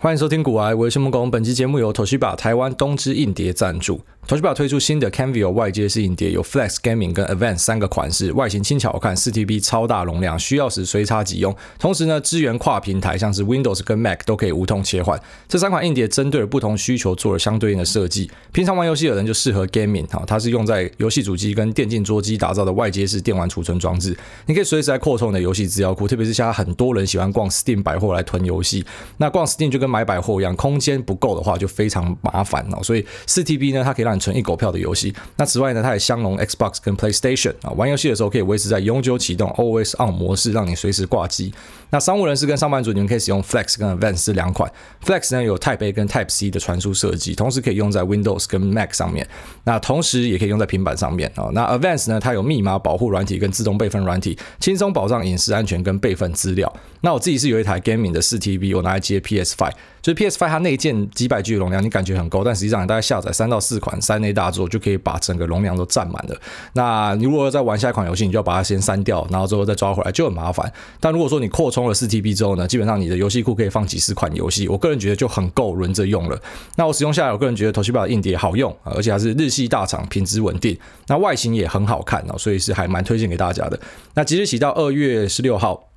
欢迎收听古癌，我是木工。本期节目由 Toshiba 台湾东芝硬碟赞助。Toshiba 推出新的 Kenvue 外接式硬碟，有 Flex Gaming 跟 Advance 三个款式，外形轻巧好看，4TB 超大容量，需要时随插即用。同时呢，支援跨平台，像是 Windows 跟 Mac 都可以无痛切换。这三款硬碟针对了不同需求做了相对应的设计。平常玩游戏的人就适合 Gaming 哈，它是用在游戏主机跟电竞桌机打造的外接式电玩储存装置，你可以随时来扩充你的游戏资料库，特别是现在很多人喜欢逛 Steam 百货来囤游戏，那逛 Steam 就跟买百货一样，空间不够的话就非常麻烦哦。所以四 TB 呢，它可以让你存一狗票的游戏。那此外呢，它也相容 Xbox 跟 PlayStation 啊，玩游戏的时候可以维持在永久启动 Always On 模式，让你随时挂机。那商务人士跟上班族，你们可以使用 Flex 跟 Advance 这两款。Flex 呢有 Type A 跟 Type C 的传输设计，同时可以用在 Windows 跟 Mac 上面。那同时也可以用在平板上面啊。那 Advance 呢，它有密码保护软体跟自动备份软体，轻松保障隐私安全跟备份资料。那我自己是有一台 Gaming 的四 TB，我拿来接 PS5。就是 PS5 它内建几百 G 的容量，你感觉很高，但实际上你大概下载三到四款三 A 大作就可以把整个容量都占满了。那你如果要再玩下一款游戏，你就要把它先删掉，然后之后再抓回来，就很麻烦。但如果说你扩充了四 TB 之后呢，基本上你的游戏库可以放几十款游戏，我个人觉得就很够轮着用了。那我使用下来，我个人觉得头驱霸的硬碟好用，而且还是日系大厂，品质稳定，那外形也很好看哦，所以是还蛮推荐给大家的。那即日起到二月十六号。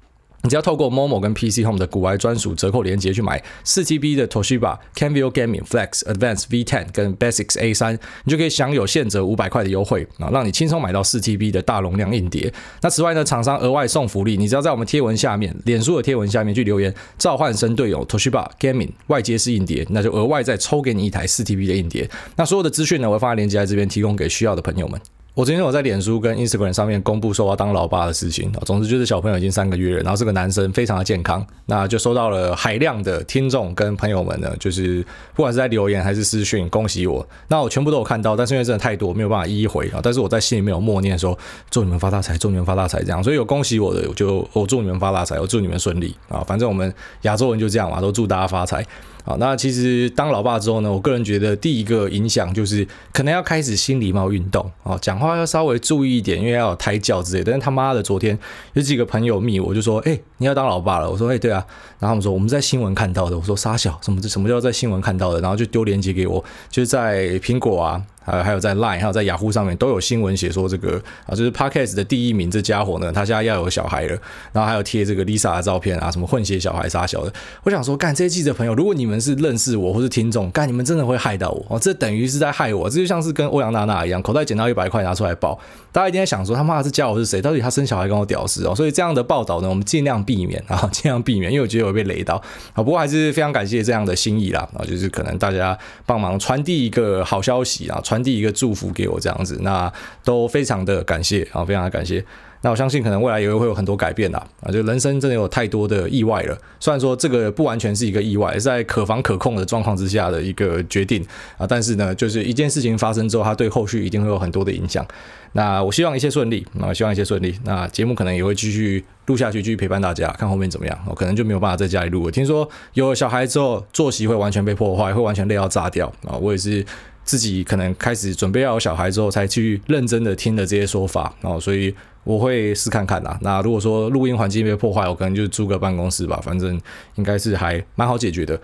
你只要透过 Momo 跟 PC Home 的古玩专属折扣链接去买四 TB 的 Toshiba Kenvue Gaming Flex Advance V10 跟 Basics A3，你就可以享有现折五百块的优惠啊，让你轻松买到四 TB 的大容量硬碟。那此外呢，厂商额外送福利，你只要在我们贴文下面，脸书的贴文下面去留言召唤生队友 Toshiba Gaming 外接式硬碟，那就额外再抽给你一台四 TB 的硬碟。那所有的资讯呢，我会放在链接在这边，提供给需要的朋友们。我今天有在脸书跟 Instagram 上面公布说要当老爸的事情，总之就是小朋友已经三个月了，然后是个男生，非常的健康，那就收到了海量的听众跟朋友们呢，就是不管是在留言还是私讯恭喜我，那我全部都有看到，但是因为真的太多，没有办法一一回啊，但是我在心里面有默念说祝你们发大财，祝你们发大财这样，所以有恭喜我的，我就我祝你们发大财，我祝你们顺利啊，反正我们亚洲人就这样嘛，都祝大家发财。好，那其实当老爸之后呢，我个人觉得第一个影响就是可能要开始新礼貌运动哦，讲话要稍微注意一点，因为要有胎教之类。但是他妈的，昨天有几个朋友密我就说，哎、你要当老爸了？我说，哎、对啊。然后他们说我们在新闻看到的。我说杀小，什么什么叫在新闻看到的？然后就丢链接给我，就是在苹果啊。还还有在 Line，还有在雅虎上面都有新闻写说这个啊，就是 Podcast 的第一名这家伙呢，他现在要有小孩了，然后还有贴这个 Lisa 的照片啊，什么混血小孩傻小的。我想说，干这些记者朋友，如果你们是认识我或是听众，干你们真的会害到我哦，这等于是在害我，这就像是跟欧阳娜娜一样，口袋捡到一百块拿出来报，大家一定在想说他妈的这家伙是谁？到底他生小孩跟我屌丝哦？所以这样的报道呢，我们尽量避免啊，尽量避免，因为我觉得会被雷到啊。不过还是非常感谢这样的心意啦啊，就是可能大家帮忙传递一个好消息啊，传递一个祝福。给我这样子，那都非常的感谢啊，非常的感谢。那我相信可能未来也会有很多改变啦，啊，就人生真的有太多的意外了。虽然说这个不完全是一个意外，在可防可控的状况之下的一个决定啊，但是呢，就是一件事情发生之后，它对后续一定会有很多的影响。那我希望一切顺利啊，希望一切顺利。那节目可能也会继续录下去，继续陪伴大家，看后面怎么样。我可能就没有办法在家里录了。听说有了小孩之后，作息会完全被破坏，会完全累到炸掉啊！我也是。自己可能开始准备要有小孩之后，才去认真的听了这些说法哦，所以我会试看看啦。那如果说录音环境被破坏，我可能就租个办公室吧，反正应该是还蛮好解决的。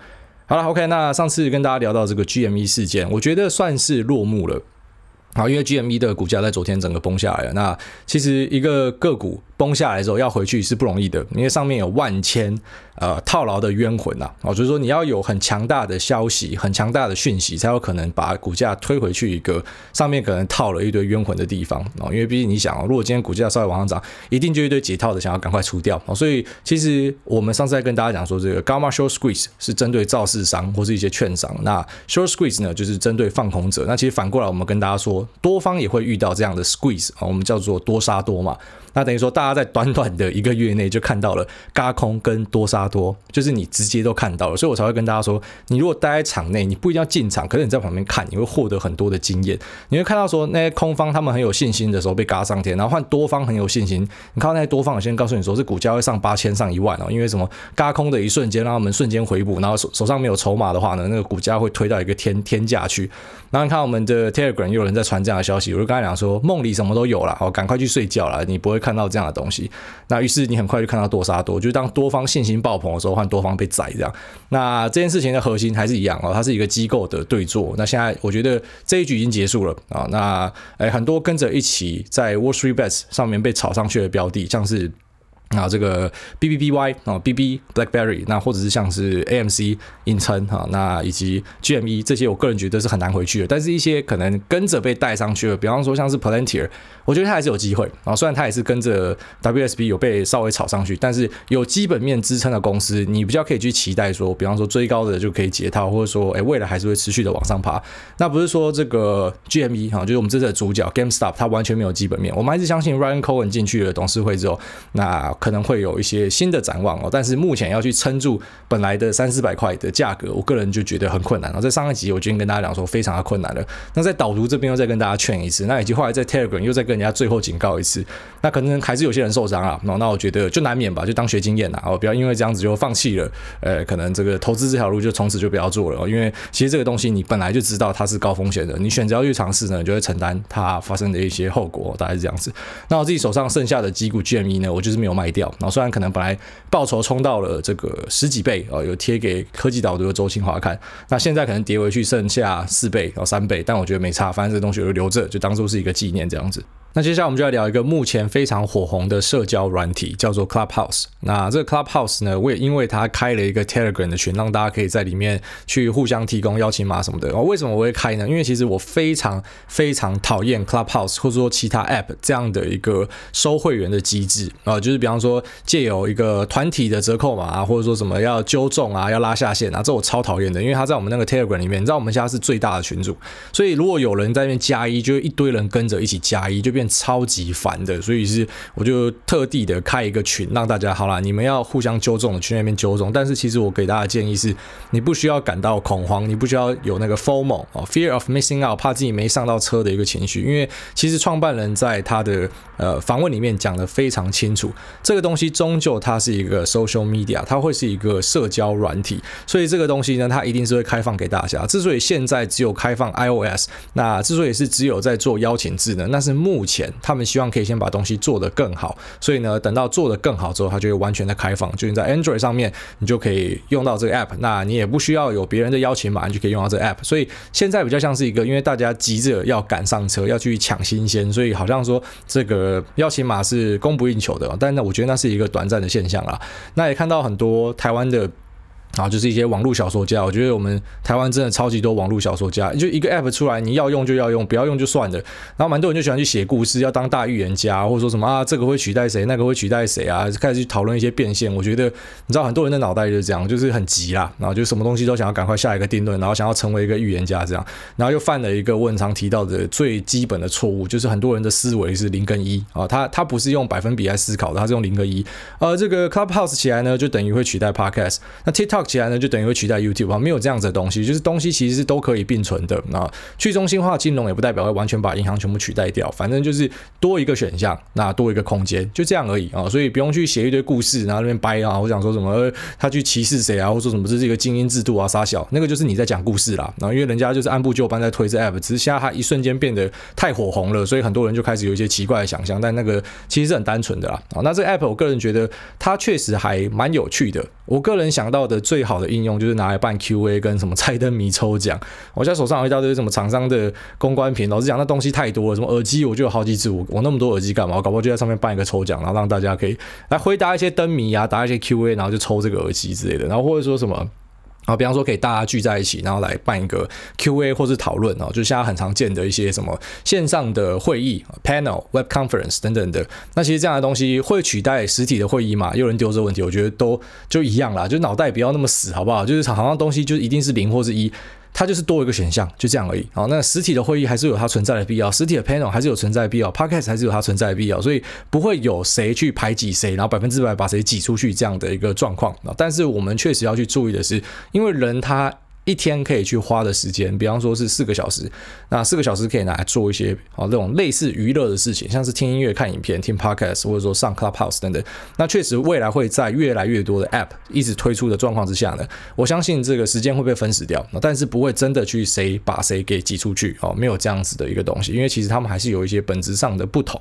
好了，OK，那上次跟大家聊到这个 GME 事件，我觉得算是落幕了。好，因为 GME 的股价在昨天整个崩下来了。那其实一个个股崩下来之后要回去是不容易的，因为上面有万千。呃，套牢的冤魂呐，哦，所以说你要有很强大的消息、很强大的讯息，才有可能把股价推回去一个上面可能套了一堆冤魂的地方哦。因为毕竟你想哦，如果今天股价稍微往上涨，一定就一堆解套的想要赶快出掉哦。所以其实我们上次在跟大家讲说，这个 Gamma Short Squeeze 是针对造市商或是一些券商，那 Short Squeeze 呢就是针对放空者。那其实反过来，我们跟大家说，多方也会遇到这样的 Squeeze 啊，我们叫做多杀多嘛。那等于说，大家在短短的一个月内就看到了轧空跟多杀多，就是你直接都看到了，所以我才会跟大家说，你如果待在场内，你不一定要进场，可是你在旁边看，你会获得很多的经验。你会看到说，那些空方他们很有信心的时候被轧上天，然后换多方很有信心，你看到那些多方，我先告诉你说，这股价会上八千、上一万哦，因为什么？轧空的一瞬间让他们瞬间回补，然后手手上没有筹码的话呢，那个股价会推到一个天天价去。然后你看我们的 Telegram 又有人在传这样的消息，我就跟他讲说，梦里什么都有了，好，赶快去睡觉了，你不会看到这样的东西。那于是你很快就看到多杀多，就是当多方信心爆棚的时候，换多方被宰这样。那这件事情的核心还是一样哦，它是一个机构的对做。那现在我觉得这一局已经结束了啊。那诶，很多跟着一起在 Wall Street Bets 上面被炒上去的标的，像是。啊，这个 B B B Y 啊，B B BlackBerry，那或者是像是 A M C 硬撑哈，那以及 G M E 这些，我个人觉得是很难回去的。但是一些可能跟着被带上去了，比方说像是 Palantir，我觉得它还是有机会啊。虽然它也是跟着 W S B 有被稍微炒上去，但是有基本面支撑的公司，你比较可以去期待说，比方说追高的就可以解套，或者说哎未来还是会持续的往上爬。那不是说这个 G M E 哈，就是我们这次的主角 GameStop，它完全没有基本面。我们还是相信 Ryan Cohen 进去了董事会之后，那。可能会有一些新的展望哦，但是目前要去撑住本来的三四百块的价格，我个人就觉得很困难。然后在上一集我已经跟大家讲说非常的困难了。那在导读这边又再跟大家劝一次，那以及后来在 Telegram 又再跟人家最后警告一次，那可能还是有些人受伤了。那我觉得就难免吧，就当学经验啦，哦，不要因为这样子就放弃了。呃，可能这个投资这条路就从此就不要做了，因为其实这个东西你本来就知道它是高风险的，你选择要去尝试呢，你就会承担它发生的一些后果，大概是这样子。那我自己手上剩下的几股 GME 呢，我就是没有卖掉。然后虽然可能。本来报酬冲到了这个十几倍哦，有贴给科技导读的周清华看。那现在可能跌回去剩下四倍哦，三倍，但我觉得没差，反正这东西我就留着，就当做是一个纪念这样子。那接下来我们就来聊一个目前非常火红的社交软体，叫做 Clubhouse。那这个 Clubhouse 呢，我也因为它开了一个 Telegram 的群，让大家可以在里面去互相提供邀请码什么的。为什么我会开呢？因为其实我非常非常讨厌 Clubhouse 或者说其他 App 这样的一个收会员的机制啊，就是比方说借由一个团体的折扣码啊，或者说什么要揪众啊，要拉下线啊，这我超讨厌的。因为他在我们那个 Telegram 里面，你知道我们现在是最大的群组，所以如果有人在那边加一，就一堆人跟着一起加一，就变超级烦的，所以是我就特地的开一个群，让大家好啦，你们要互相纠正的去那边纠正。但是其实我给大家建议是，你不需要感到恐慌，你不需要有那个 FOMO 哦，fear of missing out，怕自己没上到车的一个情绪。因为其实创办人在他的呃访问里面讲得非常清楚，这个东西终究它是一个 social media，它会是一个社交软体，所以这个东西呢，它一定是会开放给大家。之所以现在只有开放 iOS，那之所以是只有在做邀请制呢，那是目前。他们希望可以先把东西做得更好，所以呢，等到做得更好之后，它就会完全的开放。就你在 Android 上面，你就可以用到这个 App，那你也不需要有别人的邀请码，你就可以用到这个 App。所以现在比较像是一个，因为大家急着要赶上车，要去抢新鲜，所以好像说这个呃邀请码是供不应求的。但那，我觉得那是一个短暂的现象啊。那也看到很多台湾的。然后就是一些网络小说家，我觉得我们台湾真的超级多网络小说家，就一个 app 出来，你要用就要用，不要用就算了。然后蛮多人就喜欢去写故事，要当大预言家，或者说什么啊，这个会取代谁，那个会取代谁啊，开始去讨论一些变现。我觉得你知道很多人的脑袋就是这样，就是很急啦，然后就什么东西都想要赶快下一个定论，然后想要成为一个预言家这样，然后又犯了一个我常提到的最基本的错误，就是很多人的思维是零跟一啊，他他不是用百分比来思考的，他是用零跟一。呃，这个 Clubhouse 起来呢，就等于会取代 Podcast，那 TikTok 起来呢，就等于会取代 YouTube 啊，没有这样子的东西，就是东西其实是都可以并存的。那去中心化金融也不代表会完全把银行全部取代掉，反正就是多一个选项，那多一个空间，就这样而已啊。所以不用去写一堆故事，然后那边掰啊，我想说什么他去歧视谁啊，或者说什么这是一个精英制度啊，杀小那个就是你在讲故事啦。然后因为人家就是按部就班在推这 app，只是现在它一瞬间变得太火红了，所以很多人就开始有一些奇怪的想象，但那个其实是很单纯的啦。啊，那这个 app 我个人觉得它确实还蛮有趣的。我个人想到的最好的应用就是拿来办 Q&A 跟什么猜灯谜抽奖。我现在手上有一大堆什么厂商的公关品，老实讲那东西太多了。什么耳机我就有好几只，我我那么多耳机干嘛？我搞不好就在上面办一个抽奖，然后让大家可以来回答一些灯谜啊，答一些 Q&A，然后就抽这个耳机之类的。然后或者说什么。啊，比方说可以大家聚在一起，然后来办一个 Q&A 或是讨论哦，就现在很常见的一些什么线上的会议、panel、web conference 等等的。那其实这样的东西会取代实体的会议嘛？又人丢这个问题，我觉得都就一样啦，就脑袋不要那么死，好不好？就是好像东西就一定是零或是一。它就是多一个选项，就这样而已。好，那实体的会议还是有它存在的必要，实体的 panel 还是有存在的必要，podcast 还是有它存在的必要，所以不会有谁去排挤谁，然后百分之百把谁挤出去这样的一个状况。但是我们确实要去注意的是，因为人他。一天可以去花的时间，比方说是四个小时，那四个小时可以拿来做一些啊这种类似娱乐的事情，像是听音乐、看影片、听 podcast，或者说上 Clubhouse 等等。那确实未来会在越来越多的 app 一直推出的状况之下呢，我相信这个时间会被分食掉，但是不会真的去谁把谁给挤出去哦，没有这样子的一个东西，因为其实他们还是有一些本质上的不同。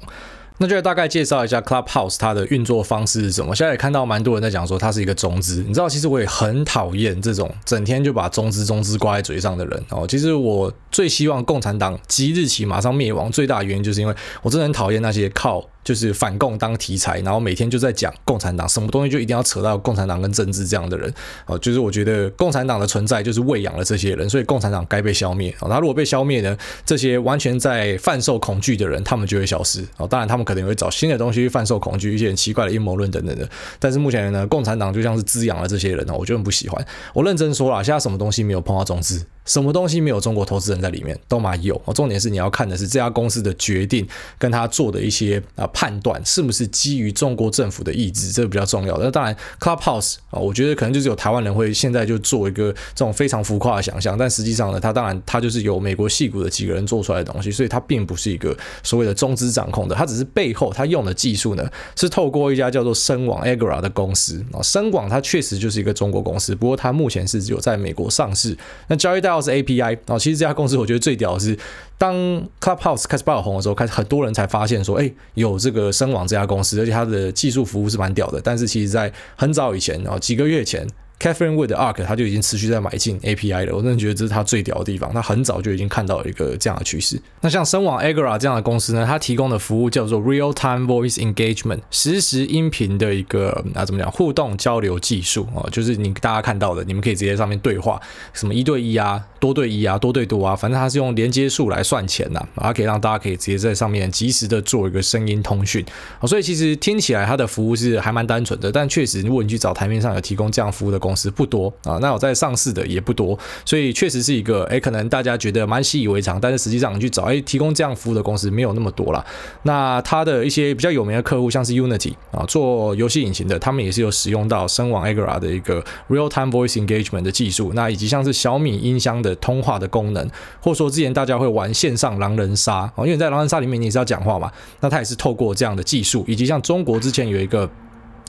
那就来大概介绍一下 Clubhouse 它的运作方式是什么。现在也看到蛮多人在讲说它是一个中资，你知道，其实我也很讨厌这种整天就把中资中资挂在嘴上的人哦。其实我最希望共产党即日起马上灭亡，最大的原因就是因为我真的很讨厌那些靠。就是反共当题材，然后每天就在讲共产党，什么东西就一定要扯到共产党跟政治这样的人，哦，就是我觉得共产党的存在就是喂养了这些人，所以共产党该被消灭。哦，他如果被消灭呢，这些完全在贩售恐惧的人，他们就会消失。哦，当然他们可能也会找新的东西去贩售恐惧，一些很奇怪的阴谋论等等的。但是目前呢，共产党就像是滋养了这些人，哦，我就很不喜欢。我认真说了，现在什么东西没有碰到中资？什么东西没有中国投资人在里面？都嘛有。重点是你要看的是这家公司的决定跟他做的一些啊判断是不是基于中国政府的意志，这个比较重要。那当然，Clubhouse 啊，我觉得可能就是有台湾人会现在就做一个这种非常浮夸的想象，但实际上呢，它当然它就是由美国戏骨的几个人做出来的东西，所以它并不是一个所谓的中资掌控的，它只是背后它用的技术呢是透过一家叫做深网 Agora 的公司啊，深网它确实就是一个中国公司，不过它目前是只有在美国上市。那交易到是 API 啊，其实这家公司我觉得最屌的是。当 Clubhouse 开始爆红的时候，开始很多人才发现说，哎，有这个声网这家公司，而且它的技术服务是蛮屌的。但是其实，在很早以前，然后几个月前。Catherine Wood 的 Ark，他就已经持续在买进 API 了。我真的觉得这是他最屌的地方。他很早就已经看到一个这样的趋势。那像声网 Agora 这样的公司呢，它提供的服务叫做 Real Time Voice Engagement，实时音频的一个啊怎么讲互动交流技术啊，就是你大家看到的，你们可以直接上面对话，什么一对一啊、多对一啊、多对多啊，反正它是用连接数来算钱呐，它可以让大家可以直接在上面及时的做一个声音通讯。所以其实听起来它的服务是还蛮单纯的，但确实如果你去找台面上有提供这样服务的公司不多。啊，那我在上市的也不多，所以确实是一个，哎，可能大家觉得蛮习以为常，但是实际上你去找，哎，提供这样服务的公司没有那么多啦。那它的一些比较有名的客户，像是 Unity 啊，做游戏引擎的，他们也是有使用到声网 Agora 的一个 Real Time Voice Engagement 的技术。那以及像是小米音箱的通话的功能，或者说之前大家会玩线上狼人杀啊，因为在狼人杀里面你也是要讲话嘛，那它也是透过这样的技术，以及像中国之前有一个。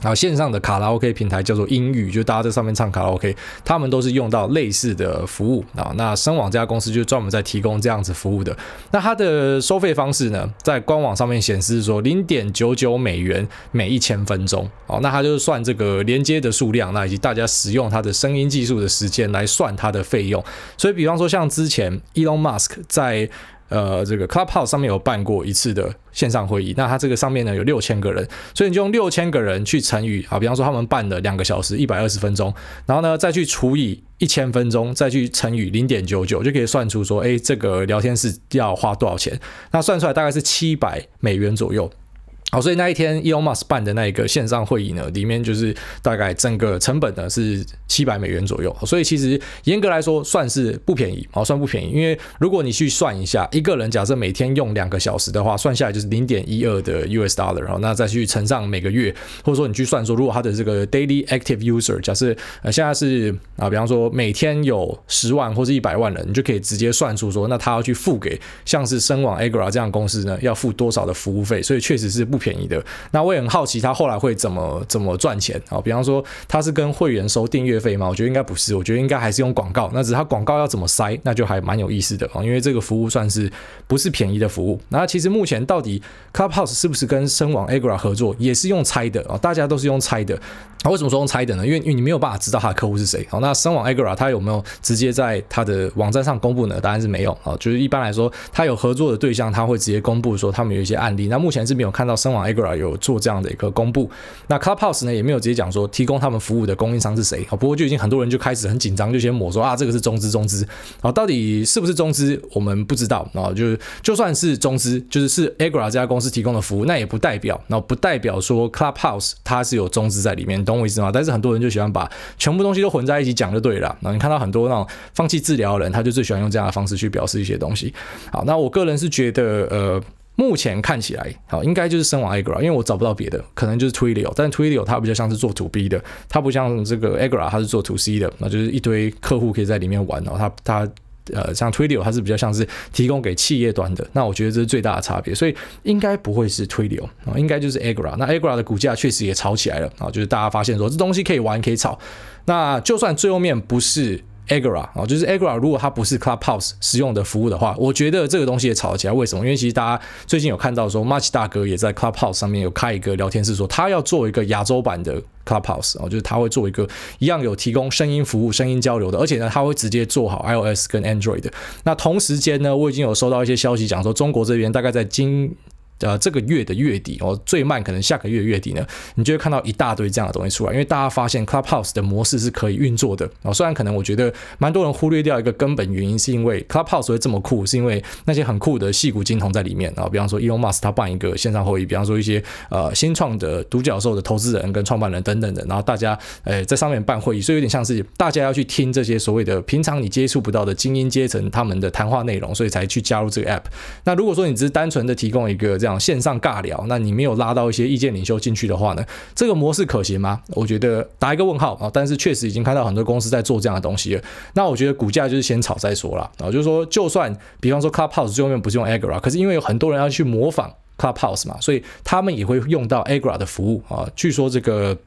然后线上的卡拉 OK 平台叫做音语，就大家在上面唱卡拉 OK，他们都是用到类似的服务啊。那声网这家公司就专门在提供这样子服务的。那它的收费方式呢，在官网上面显示说零点九九美元每一千分钟。哦，那它就是算这个连接的数量，那以及大家使用它的声音技术的时间来算它的费用。所以，比方说像之前 Elon Musk 在呃，这个 Clubhouse 上面有办过一次的线上会议，那它这个上面呢有六千个人，所以你就用六千个人去乘以啊，比方说他们办了两个小时，一百二十分钟，然后呢再去除以一千分钟，再去乘以零点九九，就可以算出说，哎，这个聊天室要花多少钱？那算出来大概是七百美元左右。好，所以那一天 Elon Musk 办的那一个线上会议呢，里面就是大概整个成本呢是七百美元左右。所以其实严格来说算是不便宜，好，算不便宜。因为如果你去算一下，一个人假设每天用两个小时的话，算下来就是零点一二的 US dollar，然后那再去乘上每个月，或者说你去算说，如果他的这个 daily active user 假设呃现在是啊，比方说每天有十万或是一百万人，你就可以直接算出说，那他要去付给像是声网 Agora 这样公司呢，要付多少的服务费？所以确实是不。便宜的，那我也很好奇他后来会怎么怎么赚钱啊？比方说他是跟会员收订阅费吗？我觉得应该不是，我觉得应该还是用广告。那只是他广告要怎么塞，那就还蛮有意思的啊，因为这个服务算是不是便宜的服务。那其实目前到底 Clubhouse 是不是跟声网 Agora 合作，也是用猜的啊，大家都是用猜的。为什么说用猜的呢？因为因为你没有办法知道他的客户是谁。好，那声网 Agora 他有没有直接在他的网站上公布呢？答案是没有啊。就是一般来说，他有合作的对象，他会直接公布说他们有一些案例。那目前是没有看到声网 Agora 有做这样的一个公布。那 Clubhouse 呢也没有直接讲说提供他们服务的供应商是谁。好，不过就已经很多人就开始很紧张，就先抹说啊这个是中资中资。好，到底是不是中资我们不知道啊。就是就算是中资，就是是 Agora 这家公司提供的服务，那也不代表，那不代表说 Clubhouse 它是有中资在里面，懂我意思吗？但是很多。人就喜欢把全部东西都混在一起讲就对了。那你看到很多那种放弃治疗的人，他就最喜欢用这样的方式去表示一些东西。好，那我个人是觉得，呃，目前看起来，好，应该就是声网 Agora，因为我找不到别的，可能就是 Twilio，但是 Twilio 它比较像是做 To B 的，它不像这个 Agra，它是做 To C 的，那就是一堆客户可以在里面玩哦，它它。呃，像 Twilio 它是比较像是提供给企业端的，那我觉得这是最大的差别，所以应该不会是 Twilio 啊，应该就是 Agra，。那 Agra 的股价确实也炒起来了啊，就是大家发现说这东西可以玩可以炒，那就算最后面不是。Agora 啊，就是 Agora 如果它不是 Clubhouse 使用的服务的话，我觉得这个东西也吵起来。为什么？因为其实大家最近有看到说，Much 大哥也在 Clubhouse 上面有开一个聊天室，说他要做一个亚洲版的 Clubhouse 啊，就是他会做一个一样有提供声音服务、声音交流的，而且呢，他会直接做好 iOS 跟 Android 的。那同时间呢，我已经有收到一些消息讲说，中国这边大概在今呃，这个月的月底哦，最慢可能下个月月底呢，你就会看到一大堆这样的东西出来，因为大家发现 Clubhouse 的模式是可以运作的哦。虽然可能我觉得蛮多人忽略掉一个根本原因，是因为 Clubhouse 会这么酷，是因为那些很酷的戏骨金童在里面啊，比方说 Elon Musk 他办一个线上会议，比方说一些呃新创的独角兽的投资人跟创办人等等的，然后大家诶在上面办会议，所以有点像是大家要去听这些所谓的平常你接触不到的精英阶层他们的谈话内容，所以才去加入这个 App。那如果说你只是单纯的提供一个这样线上尬聊，那你没有拉到一些意见领袖进去的话呢，这个模式可行吗？我觉得打一个问号啊。但是确实已经看到很多公司在做这样的东西了。那我觉得股价就是先炒再说了啊。就是说，就算比方说 Clubhouse 最后面不是用 Agora，可是因为有很多人要去模仿 Clubhouse 嘛，所以他们也会用到 Agora 的服务啊。据说这个。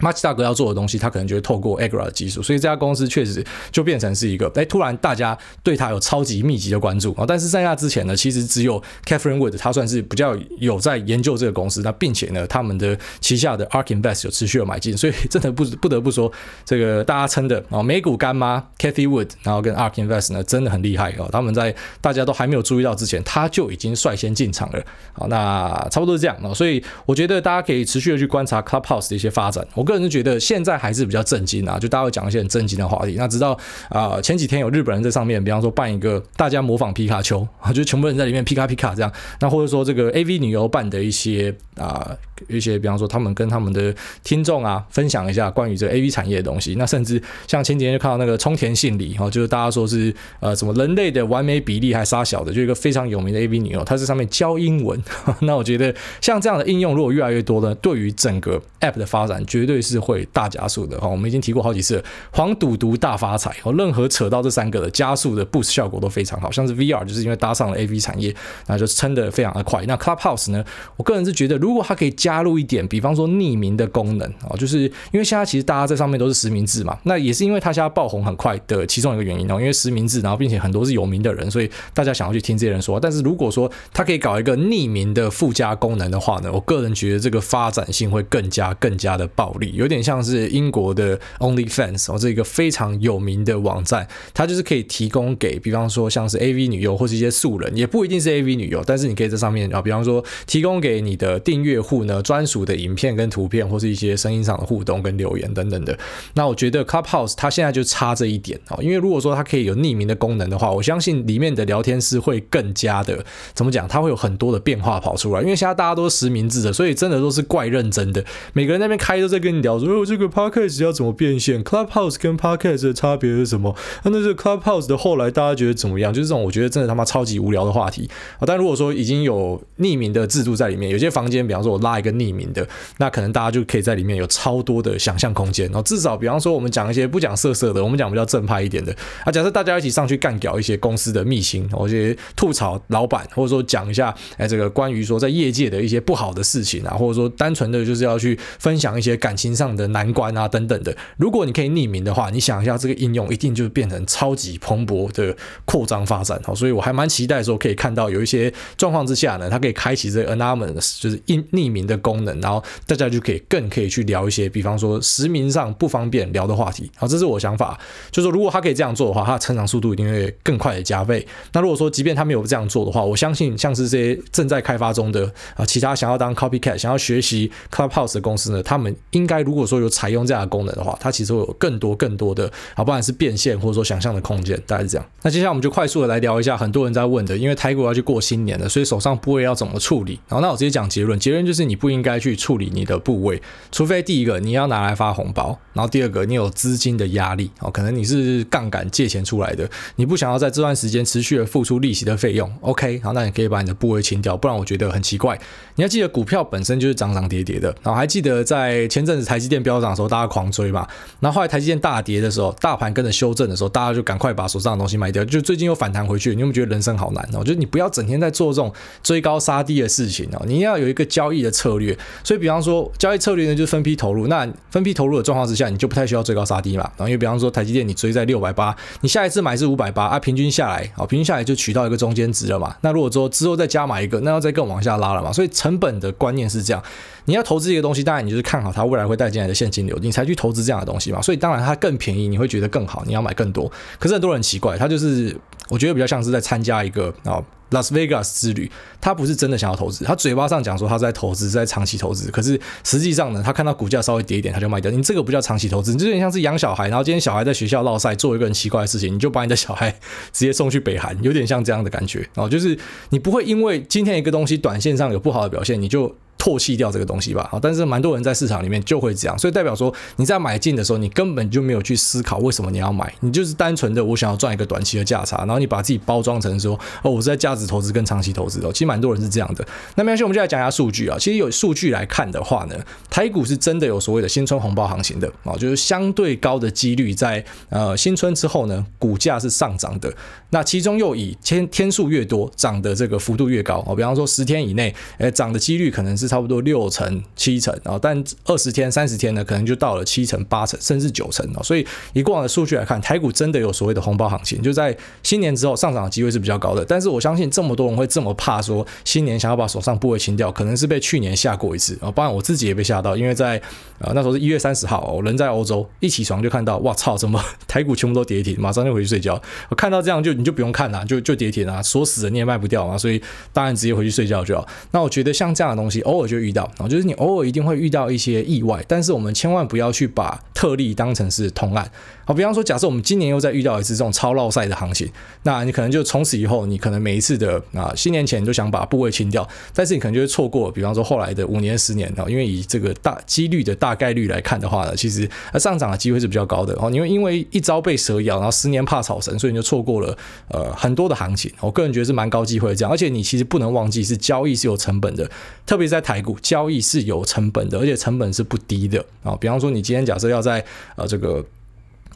Much 大哥要做的东西，他可能就会透过 Agra 的技术，所以这家公司确实就变成是一个，哎，突然大家对他有超级密集的关注啊。但是在那之前呢，其实只有 Catherine Wood，他算是比较有在研究这个公司，那并且呢，他们的旗下的 ARK Invest 有持续的买进，所以真的不不得不说，这个大家称的啊美股干妈 Cathie Wood，然后跟 ARK Invest 呢真的很厉害哦。他们在大家都还没有注意到之前，他就已经率先进场了。好，那差不多是这样啊。所以我觉得大家可以持续的去观察 Clubhouse 的一些发展。我跟个人是觉得现在还是比较震惊啊，就大家会讲一些很震惊的话题。那直到啊前几天有日本人在上面，比方说办一个大家模仿皮卡丘啊，就全部人在里面皮卡皮卡这样。那或者说这个 AV 女优办的一些啊一些，比方说他们跟他们的听众啊分享一下关于这 AV 产业的东西。那甚至像前几天就看到那个冲田杏里哈，就是大家说是呃什么人类的完美比例还杀小的，就一个非常有名的 AV 女优，她在上面教英文。那我觉得像这样的应用如果越来越多呢，对于整个 App 的发展绝对对是会。大加速的哈，我们已经提过好几次，黄赌毒大发财哦，任何扯到这三个的加速的 boost 效果都非常好，像是 VR 就是因为搭上了 AV 产业，那就撑得非常的快。那 Clubhouse 呢，我个人是觉得，如果它可以加入一点，比方说匿名的功能哦，就是因为现在其实大家在上面都是实名制嘛，那也是因为它现在爆红很快的其中一个原因哦，因为实名制，然后并且很多是有名的人，所以大家想要去听这些人说。但是如果说它可以搞一个匿名的附加功能的话呢，我个人觉得这个发展性会更加更加的暴有点像。是英国的 OnlyFans 哦，这一个非常有名的网站，它就是可以提供给，比方说像是 AV 女优或是一些素人，也不一定是 AV 女优，但是你可以在上面啊，比方说提供给你的订阅户呢专属的影片跟图片，或是一些声音上的互动跟留言等等的。那我觉得 Clubhouse 它现在就差这一点哦，因为如果说它可以有匿名的功能的话，我相信里面的聊天室会更加的怎么讲，它会有很多的变化跑出来。因为现在大家都实名制的，所以真的都是怪认真的，每个人那边开都在跟你聊说。这个 Podcast 要怎么变现？Clubhouse 跟 Podcast 的差别是什么？那那这 Clubhouse 的后来大家觉得怎么样？就是这种我觉得真的他妈超级无聊的话题啊！但如果说已经有匿名的制度在里面，有些房间，比方说我拉一个匿名的，那可能大家就可以在里面有超多的想象空间。然后至少比方说我们讲一些不讲色色的，我们讲比较正派一点的啊。假设大家一起上去干掉一些公司的秘辛，或者吐槽老板，或者说讲一下哎这个关于说在业界的一些不好的事情啊，或者说单纯的就是要去分享一些感情上的难关啊等等的，如果你可以匿名的话，你想一下这个应用一定就变成超级蓬勃的扩张发展哦，所以我还蛮期待说可以看到有一些状况之下呢，它可以开启这个 anonymous 就是匿匿名的功能，然后大家就可以更可以去聊一些，比方说实名上不方便聊的话题，好，这是我想法，就是说如果它可以这样做的话，它的成长速度一定会更快的加倍。那如果说即便它没有这样做的话，我相信像是这些正在开发中的啊，其他想要当 copycat 想要学习 Clubhouse 的公司呢，他们应该该如果说有采用这样的功能的话，它其实会有更多更多的啊，不管是变现或者说想象的空间，大概是这样。那接下来我们就快速的来聊一下很多人在问的，因为台股要去过新年了，所以手上部位要怎么处理？然后那我直接讲结论，结论就是你不应该去处理你的部位，除非第一个你要拿来发红包，然后第二个你有资金的压力哦，可能你是杠杆借钱出来的，你不想要在这段时间持续的付出利息的费用，OK，好，那你可以把你的部位清掉，不然我觉得很奇怪。你要记得股票本身就是涨涨跌跌的，然后还记得在前阵台积电飙涨的时候，大家狂追嘛，然后后来台积电大跌的时候，大盘跟着修正的时候，大家就赶快把手上的东西卖掉。就最近又反弹回去，你有没有觉得人生好难哦？就是你不要整天在做这种追高杀低的事情哦，你要有一个交易的策略。所以，比方说交易策略呢，就是分批投入。那分批投入的状况之下，你就不太需要追高杀低嘛。然后，因为比方说台积电，你追在六百八，你下一次买是五百八啊，平均下来啊，平均下来就取到一个中间值了嘛。那如果说之后再加买一个，那要再更往下拉了嘛。所以成本的观念是这样。你要投资一个东西，当然你就是看好它未来会带进来的现金流，你才去投资这样的东西嘛。所以当然它更便宜，你会觉得更好，你要买更多。可是很多人很奇怪，他就是我觉得比较像是在参加一个啊。拉斯维加斯之旅，他不是真的想要投资，他嘴巴上讲说他在投资，在长期投资，可是实际上呢，他看到股价稍微跌一点，他就卖掉。你这个不叫长期投资，你就有点像是养小孩，然后今天小孩在学校落赛，做一个很奇怪的事情，你就把你的小孩 直接送去北韩，有点像这样的感觉。然后就是你不会因为今天一个东西短线上有不好的表现，你就。唾弃掉这个东西吧，好，但是蛮多人在市场里面就会这样，所以代表说你在买进的时候，你根本就没有去思考为什么你要买，你就是单纯的我想要赚一个短期的价差，然后你把自己包装成说哦，我是在价值投资跟长期投资的，其实蛮多人是这样的。那没关系，我们就来讲一下数据啊。其实有数据来看的话呢，台股是真的有所谓的新春红包行情的啊，就是相对高的几率在呃新春之后呢，股价是上涨的。那其中又以天天数越多，涨的这个幅度越高啊。比方说十天以内，诶，涨的几率可能是。差不多六成七成，然后但二十天三十天呢，可能就到了七成八成甚至九成哦。所以以过往的数据来看，台股真的有所谓的红包行情，就在新年之后上涨的机会是比较高的。但是我相信这么多人会这么怕说新年想要把手上部位清掉，可能是被去年吓过一次啊。当然我自己也被吓到，因为在呃那时候是一月三十号，我人在欧洲，一起床就看到哇操，怎么台股全部都跌停，马上就回去睡觉。我看到这样就你就不用看了，就就跌停啊，锁死了你也卖不掉啊，所以当然直接回去睡觉就好。那我觉得像这样的东西偶尔。我就遇到，然后就是你偶尔一定会遇到一些意外，但是我们千万不要去把特例当成是同案。好，比方说，假设我们今年又再遇到一次这种超绕赛的行情，那你可能就从此以后，你可能每一次的啊新年前就想把部位清掉，但是你可能就会错过，比方说后来的五年、十年啊，因为以这个大几率的大概率来看的话呢，其实上涨的机会是比较高的哦。因为因为一朝被蛇咬，然后十年怕草绳，所以你就错过了呃很多的行情。我个人觉得是蛮高机会这样，而且你其实不能忘记是交易是有成本的，特别在台股交易是有成本的，而且成本是不低的啊。比方说你今天假设要在呃这个。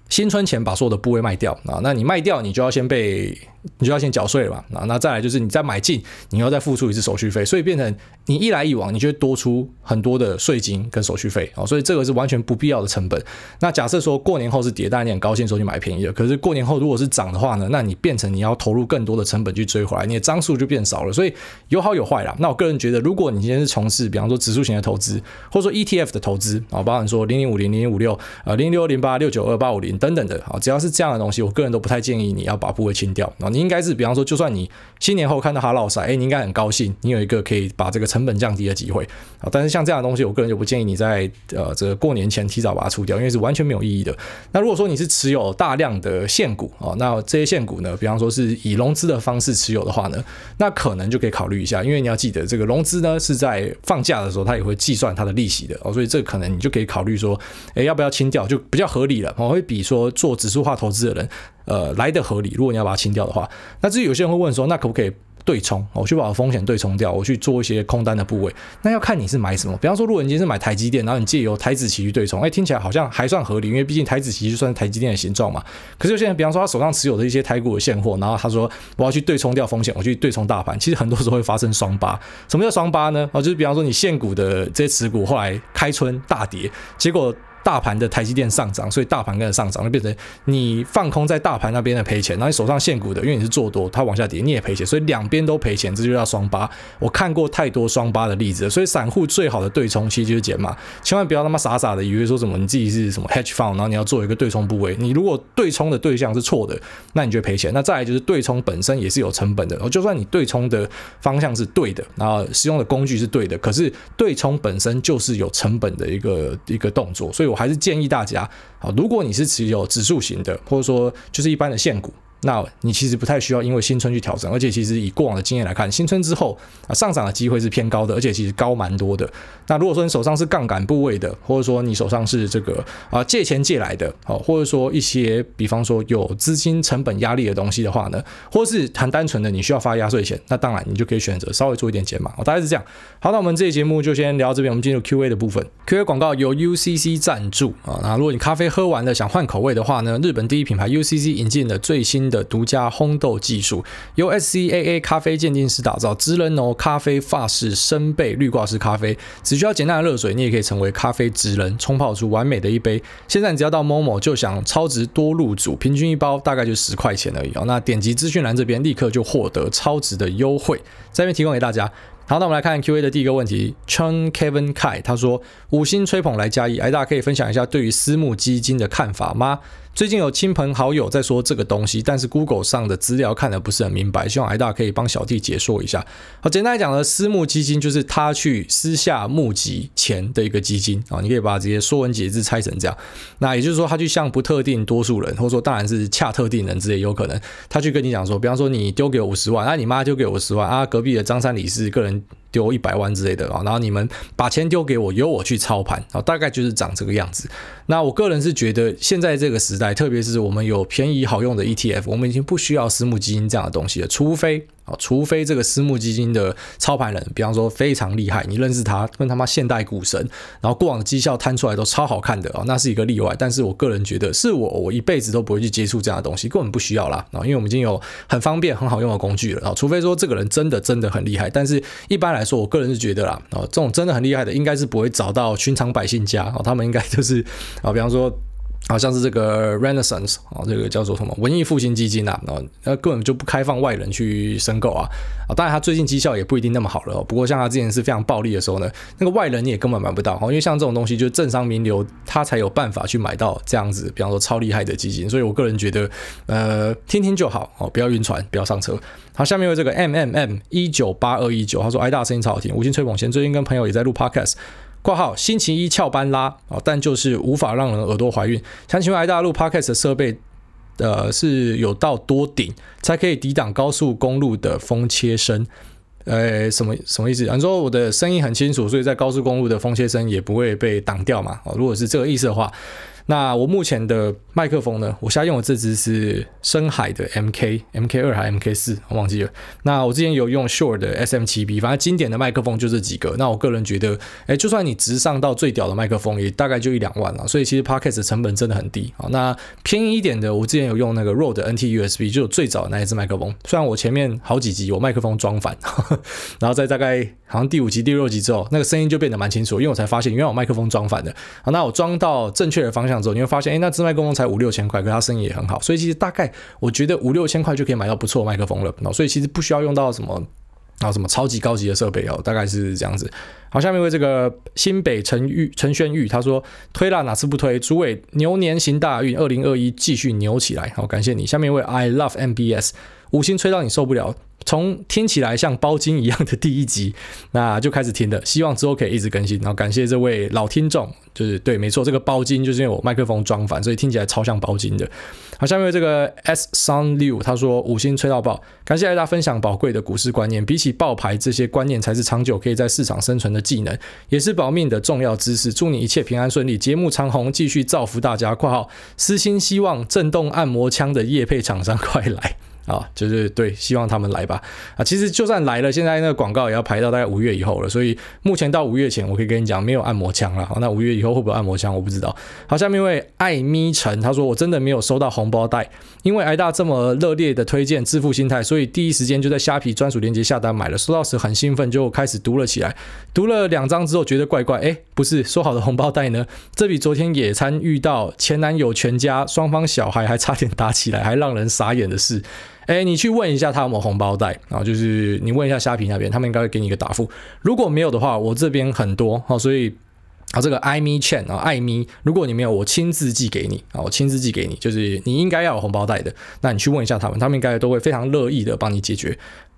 新春前把所有的部位卖掉啊，那你卖掉，你就要先被。你就要先缴税了嘛，啊，那再来就是你再买进，你要再付出一次手续费，所以变成你一来一往，你就会多出很多的税金跟手续费啊，所以这个是完全不必要的成本。那假设说过年后是跌，但你很高兴说你买便宜了，可是过年后如果是涨的话呢，那你变成你要投入更多的成本去追回来，你的张数就变少了，所以有好有坏啦。那我个人觉得，如果你今天是从事比方说指数型的投资，或者说 ETF 的投资啊，包含说零零五零、零零五六、呃零六零八、六九二八五零等等的啊，只要是这样的东西，我个人都不太建议你要把部位清掉啊。你应该是，比方说，就算你新年后看到它落赛，哎，你应该很高兴，你有一个可以把这个成本降低的机会啊。但是像这样的东西，我个人就不建议你在呃这个过年前提早把它出掉，因为是完全没有意义的。那如果说你是持有大量的现股啊，那这些现股呢，比方说是以融资的方式持有的话呢，那可能就可以考虑一下，因为你要记得这个融资呢是在放假的时候，它也会计算它的利息的哦，所以这可能你就可以考虑说，哎，要不要清掉，就比较合理了。我会比说做指数化投资的人。呃，来的合理。如果你要把它清掉的话，那至于有些人会问说，那可不可以对冲？我去把风险对冲掉，我去做一些空单的部位。那要看你是买什么。比方说，如果你今天是买台积电，然后你借由台子期去对冲，哎，听起来好像还算合理，因为毕竟台子期就算是台积电的形状嘛。可是有些人，比方说他手上持有的一些台股的现货，然后他说我要去对冲掉风险，我去对冲大盘，其实很多时候会发生双八。什么叫双八呢？哦，就是比方说你现股的这些持股后来开春大跌，结果。大盘的台积电上涨，所以大盘跟着上涨，就变成你放空在大盘那边的赔钱，然后你手上现股的，因为你是做多，它往下跌你也赔钱，所以两边都赔钱，这就叫双八。我看过太多双八的例子，所以散户最好的对冲其实就是减码，千万不要他妈傻傻的以为说什么你自己是什么 hedge fund，然后你要做一个对冲部位，你如果对冲的对象是错的，那你就赔钱。那再来就是对冲本身也是有成本的，然后就算你对冲的方向是对的，然后使用的工具是对的，可是对冲本身就是有成本的一个一个动作，所以我。还是建议大家，好，如果你是持有指数型的，或者说就是一般的现股，那你其实不太需要因为新春去调整，而且其实以过往的经验来看，新春之后啊上涨的机会是偏高的，而且其实高蛮多的。那如果说你手上是杠杆部位的，或者说你手上是这个啊借钱借来的，哦，或者说一些比方说有资金成本压力的东西的话呢，或是很单纯的你需要发压岁钱，那当然你就可以选择稍微做一点减码，哦，大概是这样。好，那我们这期节目就先聊到这边，我们进入 Q&A 的部分。Q&A 广告由 UCC 赞助啊，那如果你咖啡喝完了想换口味的话呢，日本第一品牌 UCC 引进了最新的的独家烘豆技术，由 SCAA 咖啡鉴定师打造，职人哦咖啡法式深焙滤挂式咖啡，只需要简单的热水，你也可以成为咖啡职人，冲泡出完美的一杯。现在你只要到 Momo 就想超值多入组，平均一包大概就十块钱而已哦。那点击资讯栏这边立刻就获得超值的优惠，在这边提供给大家。好，那我们来看 Q&A 的第一个问题，Chun Kevin Kai 他说五星吹捧来加一，哎，大家可以分享一下对于私募基金的看法吗？最近有亲朋好友在说这个东西，但是 Google 上的资料看得不是很明白，希望癌大可以帮小弟解说一下。好，简单来讲呢，私募基金就是他去私下募集钱的一个基金啊，你可以把这些说文解字拆成这样。那也就是说，他去向不特定多数人，或者说当然是恰特定人之类，有可能他去跟你讲说，比方说你丢给我五十万，啊，你妈丢给我十万，啊，隔壁的张三李四个人丢一百万之类的啊，然后你们把钱丢给我，由我去操盘啊，大概就是长这个样子。那我个人是觉得，现在这个时代，特别是我们有便宜好用的 ETF，我们已经不需要私募基金这样的东西了，除非。啊，除非这个私募基金的操盘人，比方说非常厉害，你认识他，跟他妈现代股神，然后过往的绩效摊出来都超好看的啊，那是一个例外。但是我个人觉得，是我我一辈子都不会去接触这样的东西，根本不需要啦啊，因为我们已经有很方便、很好用的工具了啊。除非说这个人真的真的很厉害，但是一般来说，我个人是觉得啦啊，这种真的很厉害的，应该是不会找到寻常百姓家啊，他们应该就是啊，比方说。好像是这个 Renaissance 啊，这个叫做什么文艺复兴基金啊，那那根本就不开放外人去申购啊啊！当然，他最近绩效也不一定那么好了。不过，像他之前是非常暴利的时候呢，那个外人你也根本买不到，因为像这种东西，就是政商名流他才有办法去买到这样子，比方说超厉害的基金。所以我个人觉得，呃，听听就好哦，不要晕船，不要上车。好，下面有这个 M M M 一九八二一九，他说：“癌大声音超好听，五星吹捧前最近跟朋友也在录 Podcast。”括号星期一翘班拉哦，但就是无法让人耳朵怀孕。想请问爱大陆 Podcast 的设备，呃，是有到多顶才可以抵挡高速公路的风切声？呃，什么什么意思？你说我的声音很清楚，所以在高速公路的风切声也不会被挡掉嘛？哦，如果是这个意思的话。那我目前的麦克风呢？我现在用的这支是深海的 MK MK 二还 MK 四，我忘记了。那我之前有用 Shure 的 SM 七 B，反正经典的麦克风就这几个。那我个人觉得，哎，就算你直上到最屌的麦克风，也大概就一两万了。所以其实 Podcast 的成本真的很低啊。那便宜一点的，我之前有用那个 Rode NT USB，就最早那一支麦克风。虽然我前面好几集有麦克风装反，然后在大概好像第五集、第六集之后，那个声音就变得蛮清楚，因为我才发现原来我麦克风装反的。好，那我装到正确的方向。之后你会发现，哎，那支麦克风才五六千块，可它声音也很好，所以其实大概我觉得五六千块就可以买到不错的麦克风了。所以其实不需要用到什么啊什么超级高级的设备哦，大概是这样子。好，下面为这个新北陈玉陈宣玉他说推啦哪次不推？诸位牛年行大运，二零二一继续牛起来。好，感谢你。下面一位 I love MBS 五星吹到你受不了。从听起来像包金一样的第一集，那就开始听的，希望之后可以一直更新。然后感谢这位老听众，就是对，没错，这个包金就是因为我麦克风装反，所以听起来超像包金的。好，下面这个 S Sun 六他说五星吹到爆，感谢大家分享宝贵的股市观念。比起爆牌，这些观念才是长久可以在市场生存的技能，也是保命的重要知识。祝你一切平安顺利，节目长红，继续造福大家。括号私心希望震动按摩枪的业配厂商快来。啊，就是对，希望他们来吧。啊，其实就算来了，现在那个广告也要排到大概五月以后了。所以目前到五月前，我可以跟你讲，没有按摩枪了。好，那五月以后会不会按摩枪，我不知道。好，下面一位艾咪陈，他说我真的没有收到红包袋，因为挨大这么热烈的推荐致富心态，所以第一时间就在虾皮专属链接下单买了。收到时很兴奋，就开始读了起来。读了两张之后觉得怪怪，哎，不是说好的红包袋呢？这比昨天野餐遇到前男友全家双方小孩还差点打起来，还让人傻眼的事。哎，你去问一下他有有红包袋啊？就是你问一下虾皮那边，他们应该会给你一个答复。如果没有的话，我这边很多啊，所以啊，这个艾米 Chan 啊，艾米，如果你没有，我亲自寄给你啊，我亲自寄给你，就是你应该要有红包袋的。那你去问一下他们，他们应该都会非常乐意的帮你解决。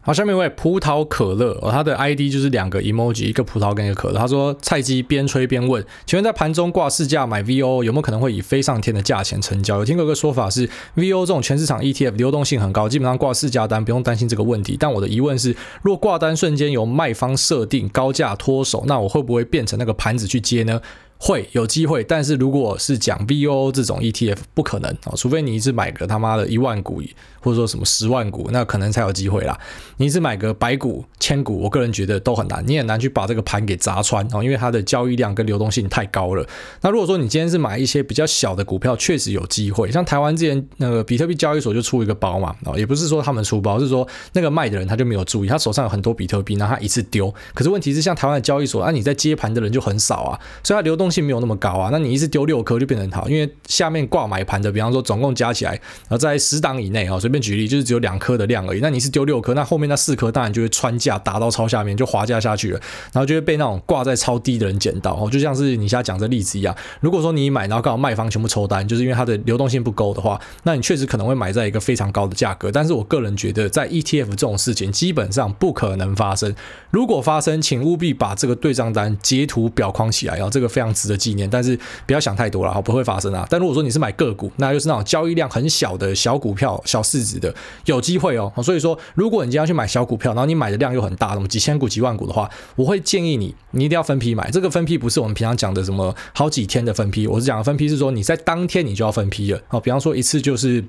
好，下面一位葡萄可乐哦，他的 ID 就是两个 emoji，一个葡萄跟一个可乐。他说：“菜鸡边吹边问，请问在盘中挂市价买 VO 有没有可能会以飞上天的价钱成交？有听过一个说法是 VO 这种全市场 ETF 流动性很高，基本上挂市价单不用担心这个问题。但我的疑问是，若挂单瞬间由卖方设定高价脱手，那我会不会变成那个盘子去接呢？”会有机会，但是如果是讲 VO 这种 ETF，不可能啊，除非你一次买个他妈的一万股，或者说什么十万股，那可能才有机会啦。你一次买个百股、千股，我个人觉得都很难，你很难去把这个盘给砸穿啊，因为它的交易量跟流动性太高了。那如果说你今天是买一些比较小的股票，确实有机会。像台湾之前那个比特币交易所就出一个包嘛，啊，也不是说他们出包，是说那个卖的人他就没有注意，他手上有很多比特币，然后他一次丢。可是问题是，像台湾的交易所，啊，你在接盘的人就很少啊，所以它流动性没有那么高啊，那你一次丢六颗就变成好，因为下面挂买盘的，比方说总共加起来，然后在十档以内啊，随便举例就是只有两颗的量而已。那你是丢六颗，那后面那四颗当然就会穿价打到超下面，就滑价下去了，然后就会被那种挂在超低的人捡到哦，就像是你现在讲这例子一样。如果说你买，然后刚好卖方全部抽单，就是因为它的流动性不够的话，那你确实可能会买在一个非常高的价格。但是我个人觉得，在 ETF 这种事情基本上不可能发生。如果发生，请务必把这个对账单截图表框起来啊，这个非常值得纪念。但是不要想太多了哈，不会发生啊。但如果说你是买个股，那又是那种交易量很小的小股票、小市值的，有机会哦。所以说，如果你今天要去买小股票，然后你买的量又很大，那么几千股、几万股的话，我会建议你，你一定要分批买。这个分批不是我们平常讲的什么好几天的分批，我是讲的分批是说你在当天你就要分批了。好，比方说一次就是。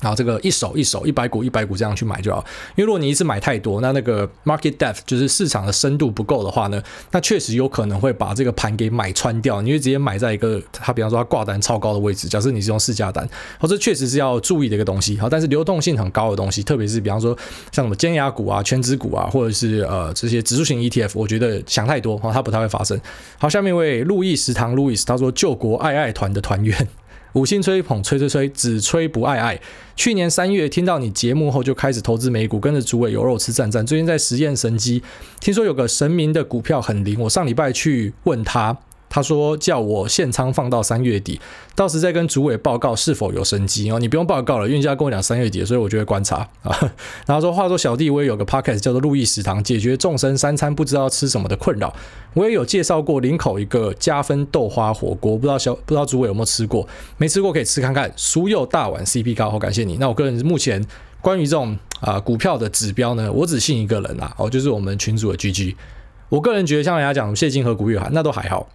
然后这个一手一手一百股一百股这样去买就好，因为如果你一次买太多，那那个 market depth 就是市场的深度不够的话呢，那确实有可能会把这个盘给买穿掉。你会直接买在一个它，比方说它挂单超高的位置。假设你是用市价单，或者确实是要注意的一个东西。好，但是流动性很高的东西，特别是比方说像什么尖牙股啊、权值股啊，或者是呃这些指数型 ETF，我觉得想太多，好它不太会发生。好，下面一位路易食堂路易斯他说救国爱爱团的团员。五星吹捧，吹吹吹，只吹不爱爱。去年三月听到你节目后，就开始投资美股，跟着主委有肉吃战战。最近在实验神机，听说有个神明的股票很灵，我上礼拜去问他。他说叫我现仓放到三月底，到时再跟主委报告是否有神机哦。你不用报告了，因为人家跟我讲三月底，所以我就会观察啊。然后说，话说小弟我也有个 podcast 叫做路易食堂，解决众生三餐不知道吃什么的困扰。我也有介绍过林口一个加分豆花火锅，不知道小不知道主委有没有吃过？没吃过可以吃看看。酥又大碗 CP 高，好感谢你。那我个人目前关于这种啊、股票的指标呢，我只信一个人啊，哦，就是我们群主的 GG。我个人觉得像人家讲谢金和、古月涵，那都还好。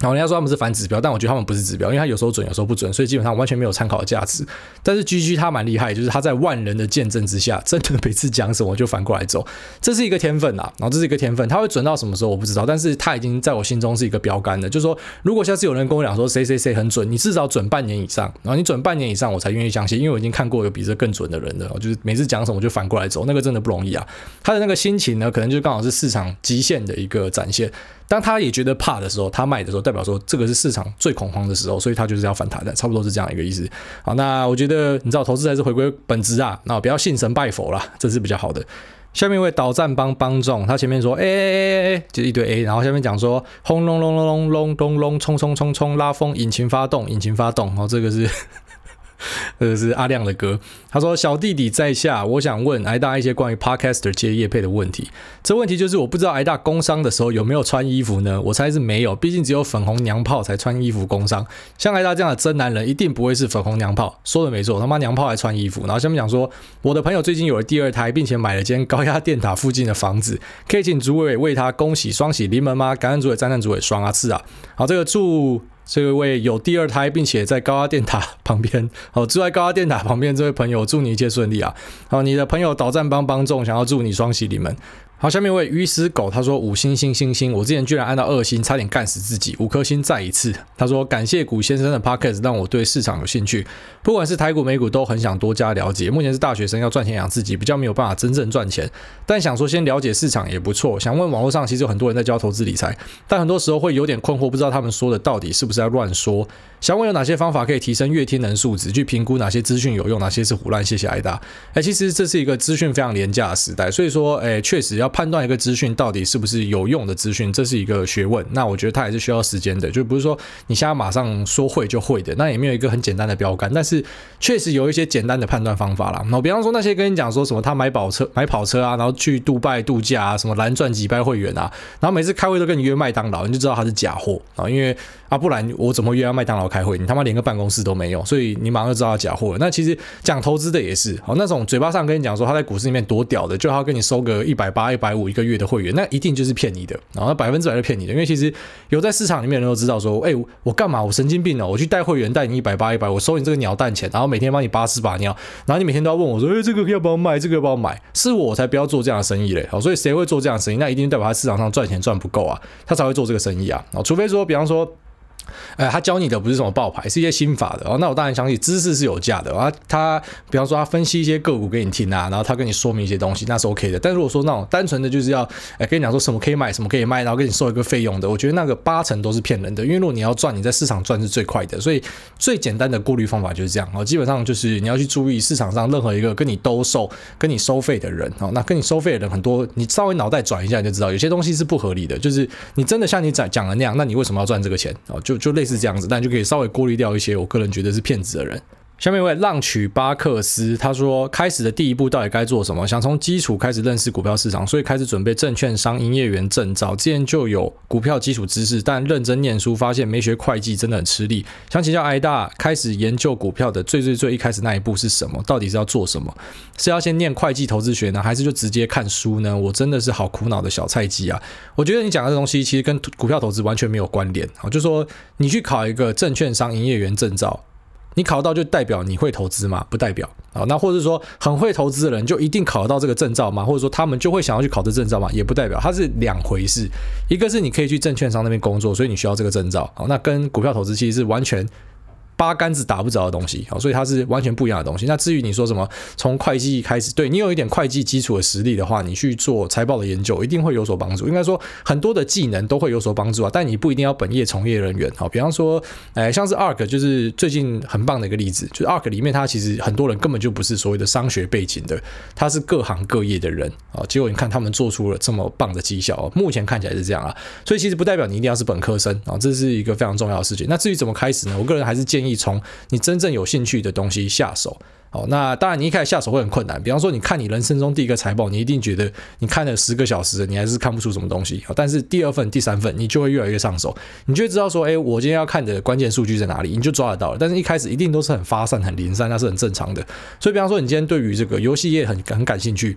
然后人家说他们是反指标，但我觉得他们不是指标，因为他有时候准，有时候不准，所以基本上完全没有参考价值。但是 GG 他蛮厉害，就是他在万人的见证之下，真的每次讲什么就反过来走，这是一个天分啊。然后这是一个天分，他会准到什么时候我不知道，但是他已经在我心中是一个标杆了。就是说，如果下次有人跟我讲说谁谁谁很准，你至少准半年以上，然后你准半年以上，我才愿意相信，因为我已经看过有比这更准的人了。就是每次讲什么就反过来走，那个真的不容易啊。他的那个心情呢，可能就刚好是市场极限的一个展现。当他也觉得怕的时候，他卖的时候，代表说这个是市场最恐慌的时候，所以它就是要反弹的，差不多是这样一个意思。好，那我觉得你知道，投资还是回归本质啊，那不要信神拜佛啦，这是比较好的。下面一位导战帮帮众，他前面说哎哎哎哎就是一堆 A，然后下面讲说轰隆隆隆隆隆隆隆，冲冲冲冲，拉风，引擎发动，引擎发动，然后这个是。这 是阿亮的歌。他说：“小弟弟在下，我想问挨大一些关于 Podcaster 接业配的问题。这问题就是我不知道挨大工商的时候有没有穿衣服呢？我猜是没有，毕竟只有粉红娘炮才穿衣服工商。像挨大这样的真男人，一定不会是粉红娘炮。说的没错，他妈娘炮还穿衣服。然后下面讲说，我的朋友最近有了第二胎，并且买了间高压电塔附近的房子，可以请主委为他恭喜双喜临门吗？感恩主委，赞叹主委，双啊次啊。好，这个祝。”这位有第二胎，并且在高压电塔旁边，好，住在高压电塔旁边这位朋友，祝你一切顺利啊！好，你的朋友导战帮帮众，想要祝你双喜临门。好，下面一位鱼死狗，他说五星星星星，我之前居然按到二星，差点干死自己，五颗星再一次。他说感谢古先生的 p o c k e t 让我对市场有兴趣，不管是台股美股都很想多加了解。目前是大学生，要赚钱养自己，比较没有办法真正赚钱，但想说先了解市场也不错。想问网络上其实有很多人在教投资理财，但很多时候会有点困惑，不知道他们说的到底是不是在乱说。想问有哪些方法可以提升阅听能素质，去评估哪些资讯有用，哪些是胡乱？谢谢挨大。哎，其实这是一个资讯非常廉价的时代，所以说，哎，确实要判断一个资讯到底是不是有用的资讯，这是一个学问。那我觉得它还是需要时间的，就不是说你现在马上说会就会的。那也没有一个很简单的标杆，但是确实有一些简单的判断方法啦。那比方说那些跟你讲说什么他买跑车、买跑车啊，然后去杜拜度假啊，什么蓝钻几百会员啊，然后每次开会都跟你约麦当劳，你就知道他是假货啊，因为啊，不然我怎么约麦当劳开会？你他妈连个办公室都没有，所以你马上就知道他假货了。那其实讲投资的也是，好，那种嘴巴上跟你讲说他在股市里面多屌的，就他跟你收个一百八、一百五一个月的会员，那一定就是骗你的，然后百分之百是骗你的。因为其实有在市场里面人都知道说，哎，我干嘛？我神经病哦！我去带会员，带你一百八、一百，我收你这个鸟蛋钱，然后每天帮你把屎把尿，然后你每天都要问我说，哎，这个要不要卖？这个要不要买？是我才不要做这样的生意嘞。好，所以谁会做这样的生意？那一定代表他市场上赚钱赚不够啊，他才会做这个生意啊。除非说，比方说。呃，他教你的不是什么报牌，是一些心法的哦。那我当然相信知识是有价的啊。他比方说他分析一些个股给你听啊，然后他跟你说明一些东西，那是 OK 的。但如果说那种单纯的就是要哎跟你讲说什么可以买，什么可以卖，然后跟你收一个费用的，我觉得那个八成都是骗人的。因为如果你要赚，你在市场赚是最快的。所以最简单的过滤方法就是这样哦。基本上就是你要去注意市场上任何一个跟你兜售、跟你收费的人哦。那跟你收费的人很多，你稍微脑袋转一下你就知道，有些东西是不合理的。就是你真的像你讲讲的那样，那你为什么要赚这个钱哦？就就类似这样子。但就可以稍微过滤掉一些我个人觉得是骗子的人。下面一位浪曲巴克斯，他说：“开始的第一步到底该做什么？想从基础开始认识股票市场，所以开始准备证券商营业员证照。之前就有股票基础知识，但认真念书发现没学会计真的很吃力。想请教癌大，开始研究股票的最最最一开始那一步是什么？到底是要做什么？是要先念会计投资学呢，还是就直接看书呢？我真的是好苦恼的小菜鸡啊！我觉得你讲的这东西其实跟股票投资完全没有关联啊，就说你去考一个证券商营业员证照。”你考到就代表你会投资吗？不代表啊。那或者说很会投资的人就一定考得到这个证照吗？或者说他们就会想要去考这证照吗？也不代表，它是两回事。一个是你可以去证券商那边工作，所以你需要这个证照。好，那跟股票投资其实是完全。八竿子打不着的东西，好，所以它是完全不一样的东西。那至于你说什么从会计开始，对你有一点会计基础的实力的话，你去做财报的研究一定会有所帮助。应该说很多的技能都会有所帮助啊，但你不一定要本业从业人员。好，比方说，哎，像是 ARK 就是最近很棒的一个例子，就是 ARK 里面它其实很多人根本就不是所谓的商学背景的，他是各行各业的人啊。结果你看他们做出了这么棒的绩效，目前看起来是这样啊。所以其实不代表你一定要是本科生啊，这是一个非常重要的事情。那至于怎么开始呢？我个人还是建议。你从你真正有兴趣的东西下手，好，那当然你一开始下手会很困难。比方说，你看你人生中第一个财报，你一定觉得你看了十个小时，你还是看不出什么东西。但是第二份、第三份，你就会越来越上手，你就会知道说，哎，我今天要看的关键数据在哪里，你就抓得到了。但是一开始一定都是很发散、很零散，那是很正常的。所以，比方说，你今天对于这个游戏业很很感兴趣。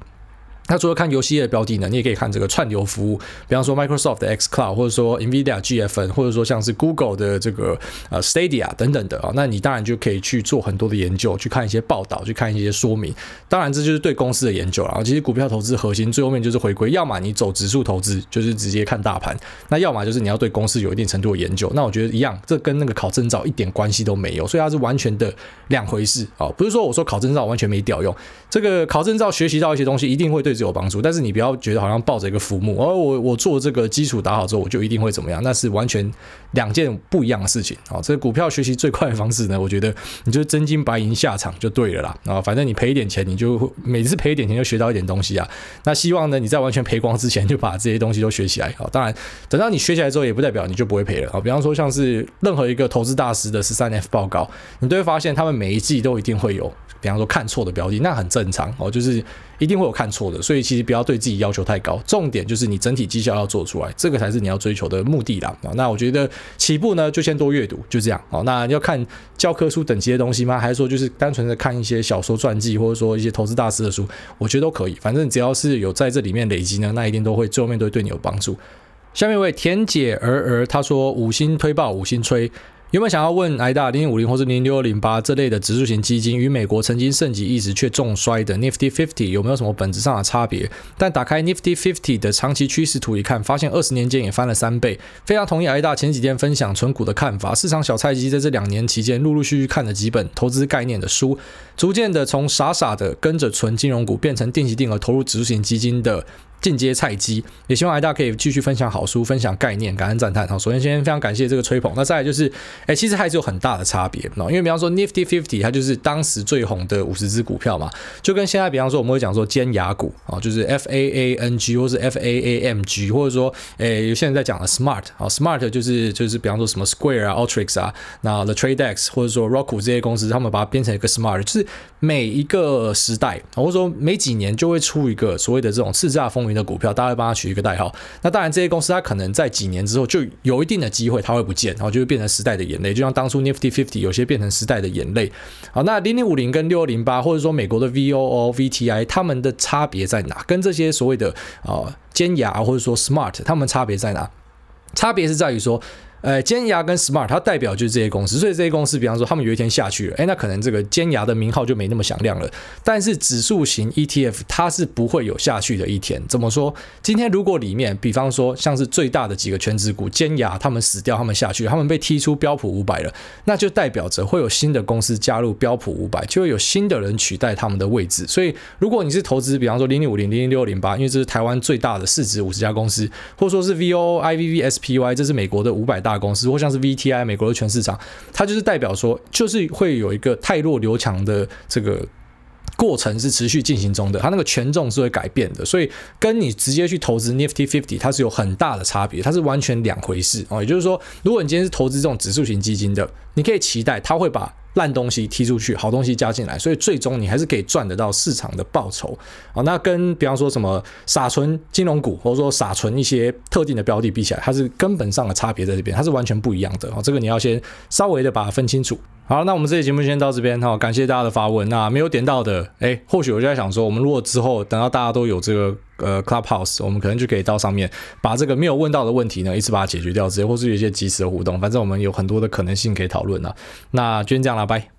那除了看游戏业的标的呢，你也可以看这个串流服务，比方说 Microsoft 的 xCloud，或者说 Nvidia GFN，或者说像是 Google 的这个呃 Stadia 等等的啊，那你当然就可以去做很多的研究，去看一些报道，去看一些说明。当然，这就是对公司的研究了。其实股票投资核心最后面就是回归，要么你走指数投资，就是直接看大盘；那要么就是你要对公司有一定程度的研究。那我觉得一样，这跟那个考证照一点关系都没有，所以它是完全的两回事啊。不是说我说考证照完全没屌用，这个考证照学习到一些东西，一定会对。有帮助，但是你不要觉得好像抱着一个浮木，而、哦、我我做这个基础打好之后，我就一定会怎么样？那是完全两件不一样的事情啊！这个股票学习最快的方式呢，我觉得你就真金白银下场就对了啦啊！反正你赔一点钱，你就每次赔一点钱就学到一点东西啊！那希望呢，你在完全赔光之前就把这些东西都学起来啊！当然，等到你学起来之后，也不代表你就不会赔了啊！比方说，像是任何一个投资大师的十三 F 报告，你都会发现他们每一季都一定会有，比方说看错的标的，那很正常哦，就是。一定会有看错的，所以其实不要对自己要求太高。重点就是你整体绩效要做出来，这个才是你要追求的目的啦。那我觉得起步呢，就先多阅读，就这样。哦，那要看教科书等级的东西吗？还是说就是单纯的看一些小说传记，或者说一些投资大师的书？我觉得都可以。反正只要是有在这里面累积呢，那一定都会最后面都会对你有帮助。下面一位田姐儿儿他说五星推爆五星吹。有没有想要问癌大零零五零或是零六零八这类的指数型基金与美国曾经盛极一时却重衰的 Nifty Fifty 有没有什么本质上的差别？但打开 Nifty Fifty 的长期趋势图一看，发现二十年间也翻了三倍。非常同意癌大前几天分享存股的看法。市场小菜鸡在这两年期间陆陆续续看了几本投资概念的书，逐渐的从傻傻的跟着存金融股变成定期定额投入指数型基金的。进阶菜鸡，也希望大家可以继续分享好书、分享概念、感恩赞叹。好，首先先非常感谢这个吹捧。那再来就是，哎，其实还是有很大的差别，因为比方说 Nifty Fifty 它就是当时最红的五十只股票嘛，就跟现在比方说我们会讲说尖牙股啊，就是 F A A N G 或是 F A A M G，或者说，哎，有些人在讲的 Smart 啊，Smart 就是就是比方说什么 Square 啊、Alteryx 啊，那 The Trade X 或者说 Roku 这些公司，他们把它变成一个 Smart，就是每一个时代或者说每几年就会出一个所谓的这种叱咤风的股票，大家会帮他取一个代号。那当然，这些公司它可能在几年之后就有一定的机会，它会不见，然后就会变成时代的眼泪。就像当初 Nifty Fifty 有些变成时代的眼泪。好，那零零五零跟六二零八，或者说美国的 VOO、VTI，它们的差别在哪？跟这些所谓的啊尖牙或者说 Smart，它们差别在哪？差别是在于说。呃，尖牙跟 Smart 它代表就是这些公司，所以这些公司，比方说他们有一天下去了，哎，那可能这个尖牙的名号就没那么响亮了。但是指数型 ETF 它是不会有下去的一天。怎么说？今天如果里面，比方说像是最大的几个全职股，尖牙他们死掉，他们下去，他们被踢出标普五百了，那就代表着会有新的公司加入标普五百，就会有新的人取代他们的位置。所以，如果你是投资，比方说零零五零、零零六零八，因为这是台湾最大的市值五十家公司，或说是 VOO、IVV、SPY，这是美国的五百大。大公司或像是 VTI 美国的全市场，它就是代表说，就是会有一个泰弱留强的这个过程是持续进行中的，它那个权重是会改变的，所以跟你直接去投资 Nifty Fifty 它是有很大的差别，它是完全两回事哦。也就是说，如果你今天是投资这种指数型基金的，你可以期待它会把。烂东西踢出去，好东西加进来，所以最终你还是可以赚得到市场的报酬。啊，那跟比方说什么傻存金融股，或者说傻存一些特定的标的比起来，它是根本上的差别在这边，它是完全不一样的。哦，这个你要先稍微的把它分清楚。好，那我们这期节目先到这边哈，感谢大家的发问。那没有点到的，哎，或许我就在想说，我们如果之后等到大家都有这个。呃，Clubhouse，我们可能就可以到上面把这个没有问到的问题呢，一次把它解决掉，直接或是有一些及时的互动，反正我们有很多的可能性可以讨论啊。那就先这样了，拜。